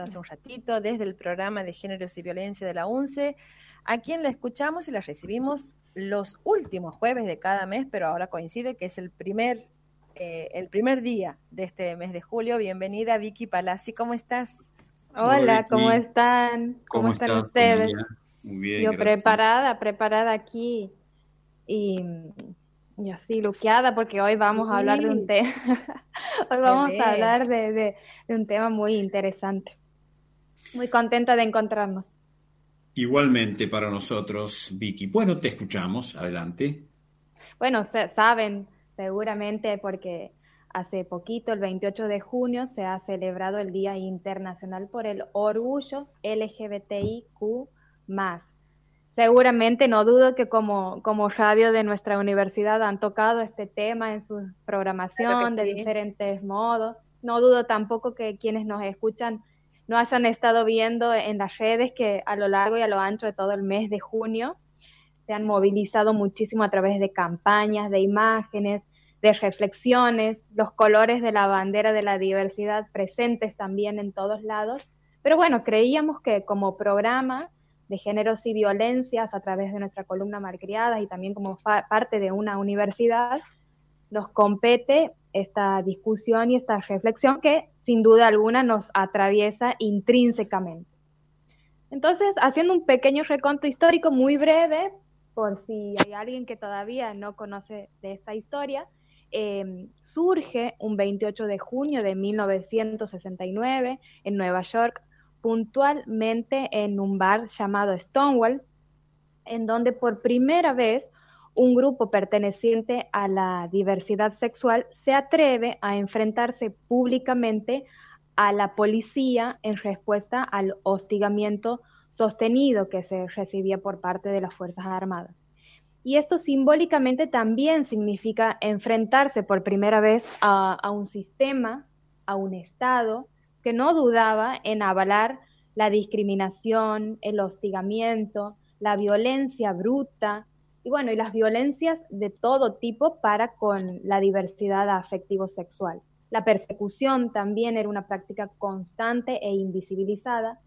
hace un ratito desde el programa de Géneros y Violencia de la UNCE, a quien la escuchamos y la recibimos los últimos jueves de cada mes, pero ahora coincide que es el primer, eh, el primer día de este mes de julio. Bienvenida Vicky Palazzi, ¿cómo estás? Hola, ¿cómo están? ¿Cómo, están ustedes? Muy bien. Yo preparada, preparada aquí y, así luqueada porque hoy vamos a hablar de un tema. hoy vamos a hablar de un tema muy interesante. Muy contenta de encontrarnos. Igualmente para nosotros, Vicky. Bueno, te escuchamos. Adelante. Bueno, saben seguramente porque hace poquito, el 28 de junio, se ha celebrado el Día Internacional por el Orgullo LGBTIQ. Seguramente no dudo que como, como radio de nuestra universidad han tocado este tema en su programación de diferentes modos. No dudo tampoco que quienes nos escuchan no hayan estado viendo en las redes que a lo largo y a lo ancho de todo el mes de junio se han movilizado muchísimo a través de campañas, de imágenes, de reflexiones, los colores de la bandera de la diversidad presentes también en todos lados. Pero bueno, creíamos que como programa de géneros y violencias a través de nuestra columna Malcriadas y también como parte de una universidad, nos compete esta discusión y esta reflexión que sin duda alguna nos atraviesa intrínsecamente. Entonces, haciendo un pequeño reconto histórico muy breve, por si hay alguien que todavía no conoce de esta historia, em, surge un 28 de junio de 1969 en Nueva York, puntualmente en un bar llamado Stonewall, en donde por primera vez un grupo perteneciente a la diversidad sexual se atreve a enfrentarse públicamente a la policía en respuesta al hostigamiento sostenido que se recibía por parte de las Fuerzas Armadas. Y esto simbólicamente también significa enfrentarse por primera vez a, un sistema, a un Estado, que no dudaba en avalar la discriminación, el hostigamiento, la violencia bruta, y bueno, y las violencias de todo tipo para con la diversidad afectivo-sexual. La persecución también era una práctica constante e invisibilizada.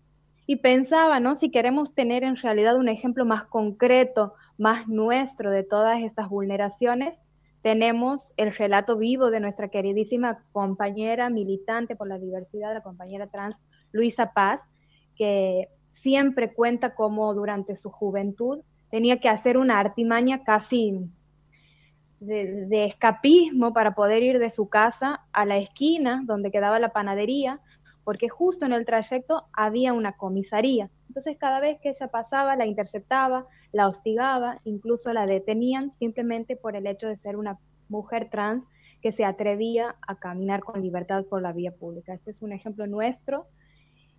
Y pensaba, ¿no? Si queremos tener en realidad un ejemplo más concreto, más nuestro de todas estas vulneraciones, tenemos el relato vivo de nuestra queridísima compañera militante por la diversidad, la compañera trans Luisa Paz, que siempre cuenta cómo durante su juventud tenía que hacer una artimaña casi de, escapismo para poder ir de su casa a la esquina donde quedaba la panadería, porque justo en el trayecto había una comisaría. Entonces cada vez que ella pasaba, la interceptaba, la hostigaba, incluso la detenían simplemente por el hecho de ser una mujer trans que se atrevía a caminar con libertad por la vía pública. Este es un ejemplo nuestro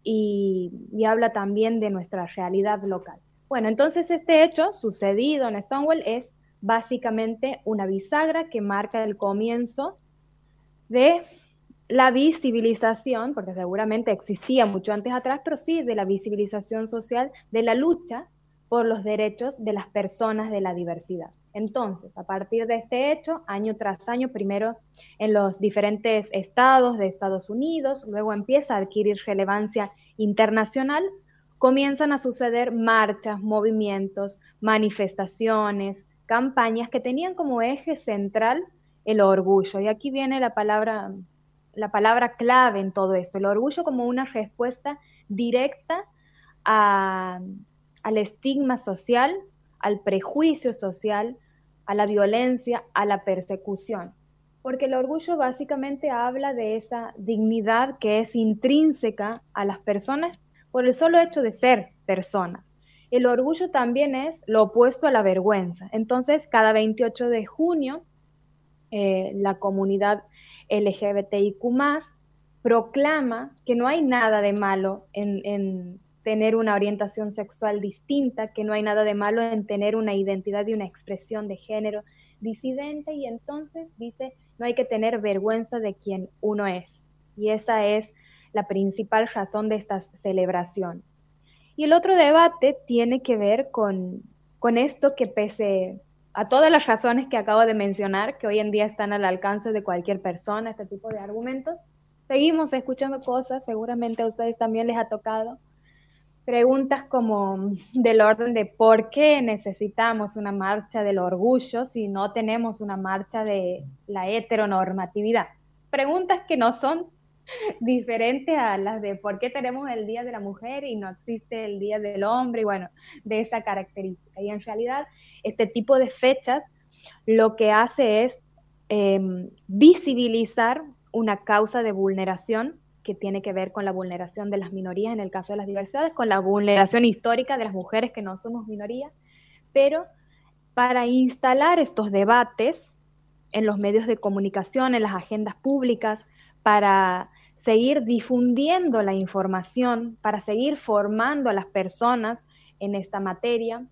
y habla también de nuestra realidad local. Bueno, entonces este hecho sucedido en Stonewall es básicamente una bisagra que marca el comienzo de la visibilización, porque seguramente existía mucho antes atrás, pero sí de la visibilización social de la lucha por los derechos de las personas de la diversidad. Entonces, a partir de este hecho, año tras año, primero en los diferentes estados de Estados Unidos, luego empieza a adquirir relevancia internacional comienzan a suceder marchas, movimientos, manifestaciones, campañas que tenían como eje central el orgullo. Y aquí viene la palabra, la palabra clave en todo esto, el orgullo como una respuesta directa al estigma social, al prejuicio social, a la violencia, a la persecución. Porque el orgullo básicamente habla de esa dignidad que es intrínseca a las personas por el solo hecho de ser personas. El orgullo también es lo opuesto a la vergüenza. Entonces, cada 28 de junio, eh, la comunidad LGBTIQ proclama que no hay nada de malo en, en, tener una orientación sexual distinta, que no hay nada de malo en tener una identidad y una expresión de género disidente y entonces dice, no hay que tener vergüenza de quien uno es. Y esa es la principal razón de esta celebración. Y el otro debate tiene que ver con, con esto que pese a todas las razones que acabo de mencionar, que hoy en día están al alcance de cualquier persona, este tipo de argumentos, seguimos escuchando cosas, seguramente a ustedes también les ha tocado. Preguntas como del orden de por qué necesitamos una marcha del orgullo si no tenemos una marcha de la heteronormatividad. Preguntas que no son diferentes a las de por qué tenemos el Día de la Mujer y no existe el Día del Hombre, y bueno, de esa característica. Y en realidad, este tipo de fechas lo que hace es em, visibilizar una causa de vulneración que tiene que ver con la vulneración de las minorías, en el caso de las diversidades, con la vulneración histórica de las mujeres que no somos minoría, pero para instalar estos debates en los medios de comunicación, en las agendas públicas, para seguir difundiendo la información, para seguir formando a las personas en esta materia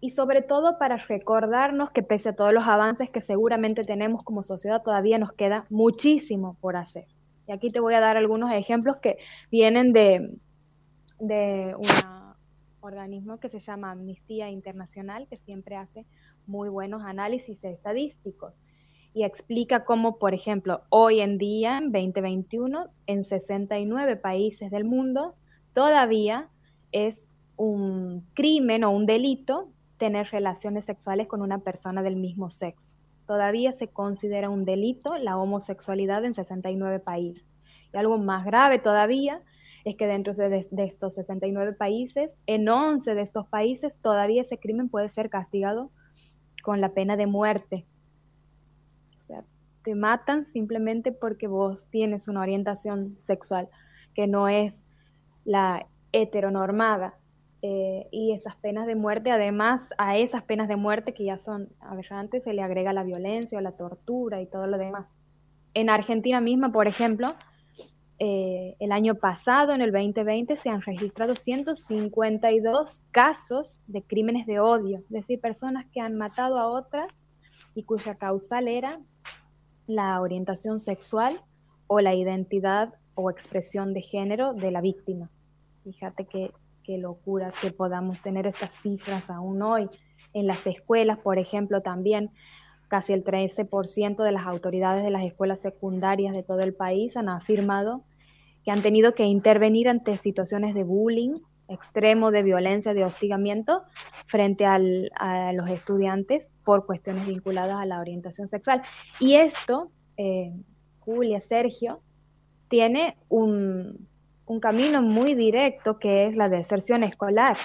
y sobre todo para recordarnos que pese a todos los avances que seguramente tenemos como sociedad, todavía nos queda muchísimo por hacer. Y aquí te voy a dar algunos ejemplos que vienen de, de un organismo que se llama Amnistía Internacional, que siempre hace muy buenos análisis estadísticos y explica cómo, por ejemplo, hoy en día, en 2021, en 69 países del mundo, todavía es un crimen o un delito tener relaciones sexuales con una persona del mismo sexo. Todavía se considera un delito la homosexualidad en 69 países. Y algo más grave todavía es que dentro de, estos 69 países, en 11 de estos países todavía ese crimen puede ser castigado con la pena de muerte sea, te matan simplemente porque vos tienes una orientación sexual que no es la heteronormada. Eh, y esas penas de muerte, además a esas penas de muerte que ya son aberrantes, se le agrega la violencia o la tortura y todo lo demás. En Argentina misma, por ejemplo, eh, el año pasado, en el 2020, se han registrado 152 casos de crímenes de odio, es decir, personas que han matado a otras y cuya causal era la orientación sexual o la identidad o expresión de género de la víctima. Fíjate qué, locura que podamos tener estas cifras aún hoy. En las escuelas, por ejemplo, también casi el 13% de las autoridades de las escuelas secundarias de todo el país han afirmado que han tenido que intervenir ante situaciones de bullying extremo, de violencia, de hostigamiento frente a los estudiantes por cuestiones vinculadas a la orientación sexual. Y esto, eh, Julia, Sergio, tiene un, camino muy directo que es la deserción escolar.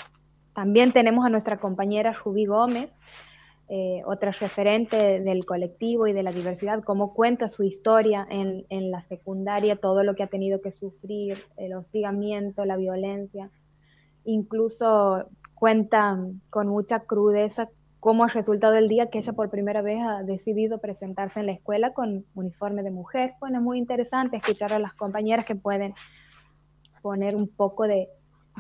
También tenemos a nuestra compañera Rubí Gómez, eh, otra referente del colectivo y de la diversidad, cómo cuenta su historia en, en la secundaria, todo lo que ha tenido que sufrir, el hostigamiento, la violencia. Incluso cuenta con mucha crudeza cómo ha resultado el día que ella por primera vez ha decidido presentarse en la escuela con uniforme de mujer. Bueno, es muy interesante escuchar a las compañeras que pueden poner un poco de,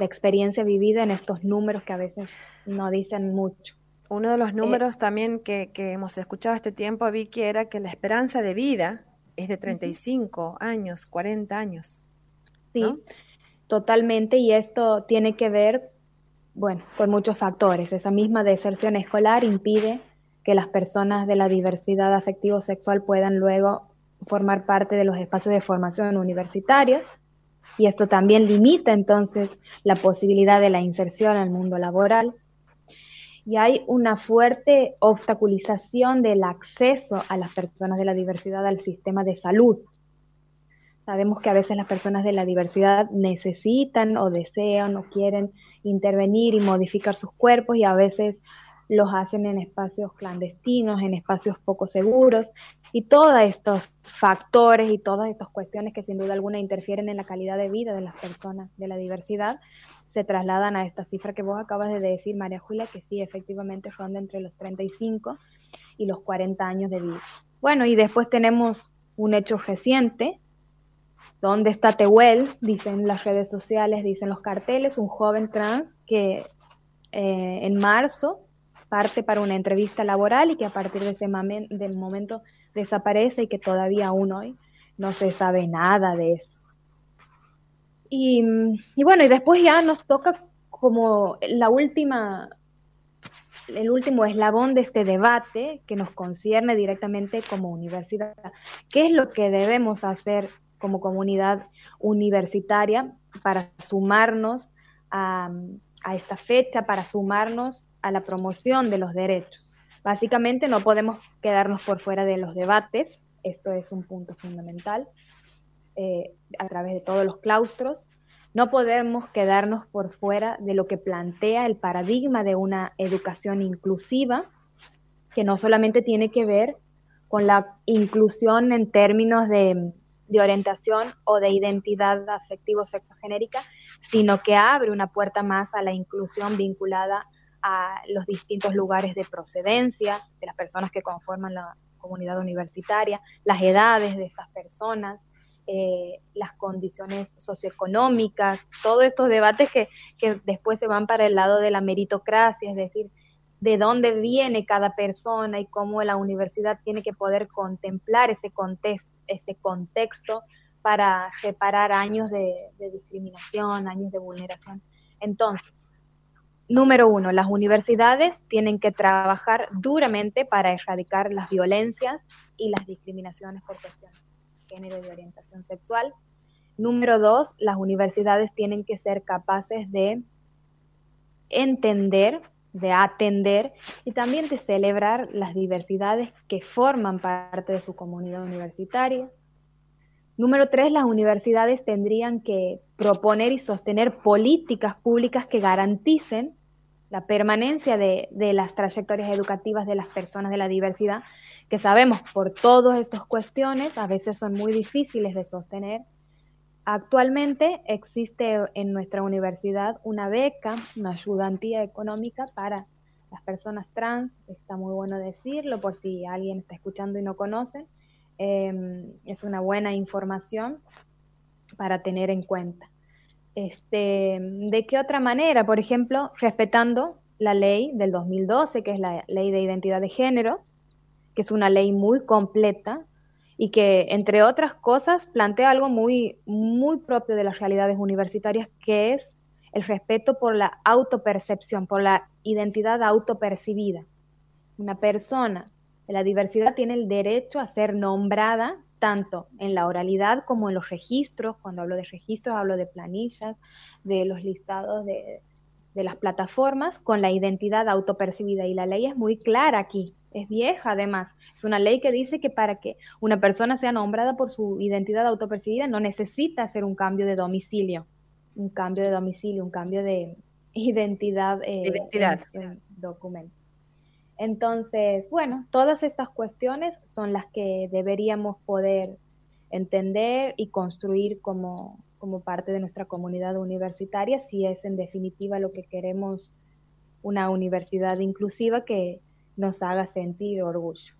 experiencia vivida en estos números que a veces no dicen mucho. Uno de los números también que, hemos escuchado este tiempo, Vicky, era que la esperanza de vida es de 35 años, 40 años. Sí, totalmente, y esto tiene que ver bueno, por muchos factores. Esa misma deserción escolar impide que las personas de la diversidad afectivo-sexual puedan luego formar parte de los espacios de formación universitaria y esto también limita entonces la posibilidad de la inserción al mundo laboral. Y hay una fuerte obstaculización del acceso a las personas de la diversidad al sistema de salud. Sabemos que a veces las personas de la diversidad necesitan o desean o quieren intervenir y modificar sus cuerpos y a veces los hacen en espacios clandestinos, en espacios poco seguros y todos estos factores y todas estas cuestiones que sin duda alguna interfieren en la calidad de vida de las personas de la diversidad se trasladan a esta cifra que vos acabas de decir, María Julia, que sí, efectivamente ronda entre los 35 y los 40 años de vida. Bueno, y después tenemos un hecho reciente ¿Dónde está Tehuel? Dicen las redes sociales, dicen los carteles, un joven trans que eh, en marzo parte para una entrevista laboral y que a partir de ese del momento desaparece y que todavía aún hoy no se sabe nada de eso. Y, y bueno, y después ya nos toca como la última, el último eslabón de este debate que nos concierne directamente como universidad. ¿Qué es lo que debemos hacer como comunidad universitaria para sumarnos a, esta fecha, para sumarnos a la promoción de los derechos. Básicamente no podemos quedarnos por fuera de los debates, esto es un punto fundamental, eh, a través de todos los claustros. No podemos quedarnos por fuera de lo que plantea el paradigma de una educación inclusiva, que no solamente tiene que ver con la inclusión en términos de, de orientación o de identidad afectivo sexogenérica, sino que abre una puerta más a la inclusión vinculada a los distintos lugares de procedencia de las personas que conforman la comunidad universitaria, las edades de estas personas, eh, las condiciones socioeconómicas, todos estos debates que, que después se van para el lado de la meritocracia, es decir, de dónde viene cada persona y cómo la universidad tiene que poder contemplar ese, contexto, ese contexto para reparar años de, de discriminación, años de vulneración. Entonces, número uno, las universidades tienen que trabajar duramente para erradicar las violencias y las discriminaciones por cuestiones género y de orientación sexual. Número dos, las universidades tienen que ser capaces de entender, de atender y también de celebrar las diversidades que forman parte de su comunidad universitaria. Número tres, las universidades tendrían que proponer y sostener políticas públicas que garanticen la permanencia de, las trayectorias educativas de las personas de la diversidad que sabemos por todas estas cuestiones a veces son muy difíciles de sostener. Actualmente existe en nuestra universidad una beca, una ayudantía económica para las personas trans, está muy bueno decirlo por si alguien está escuchando y no conoce, eh, es una buena información para tener en cuenta. Este, ¿De qué otra manera? Por ejemplo, respetando la ley del 2012, que es la ley de identidad de género, que es una ley muy completa y que, entre otras cosas, plantea algo muy, muy propio de las realidades universitarias, que es el respeto por la autopercepción, por la identidad autopercibida. Una persona de la diversidad tiene el derecho a ser nombrada tanto en la oralidad como en los registros. Cuando hablo de registros, hablo de planillas, de los listados de, de las plataformas, con la identidad autopercibida. Y la ley es muy clara aquí es vieja además. Es una ley que dice que para que una persona sea nombrada por su identidad autopercibida no necesita hacer un cambio de domicilio, un cambio de domicilio, un cambio de identidad, eh, identidad. En documento. Entonces, bueno, todas estas cuestiones son las que deberíamos poder entender y construir como, como parte de nuestra comunidad universitaria, si es en definitiva lo que queremos una universidad inclusiva que, nos haga sentir orgullo.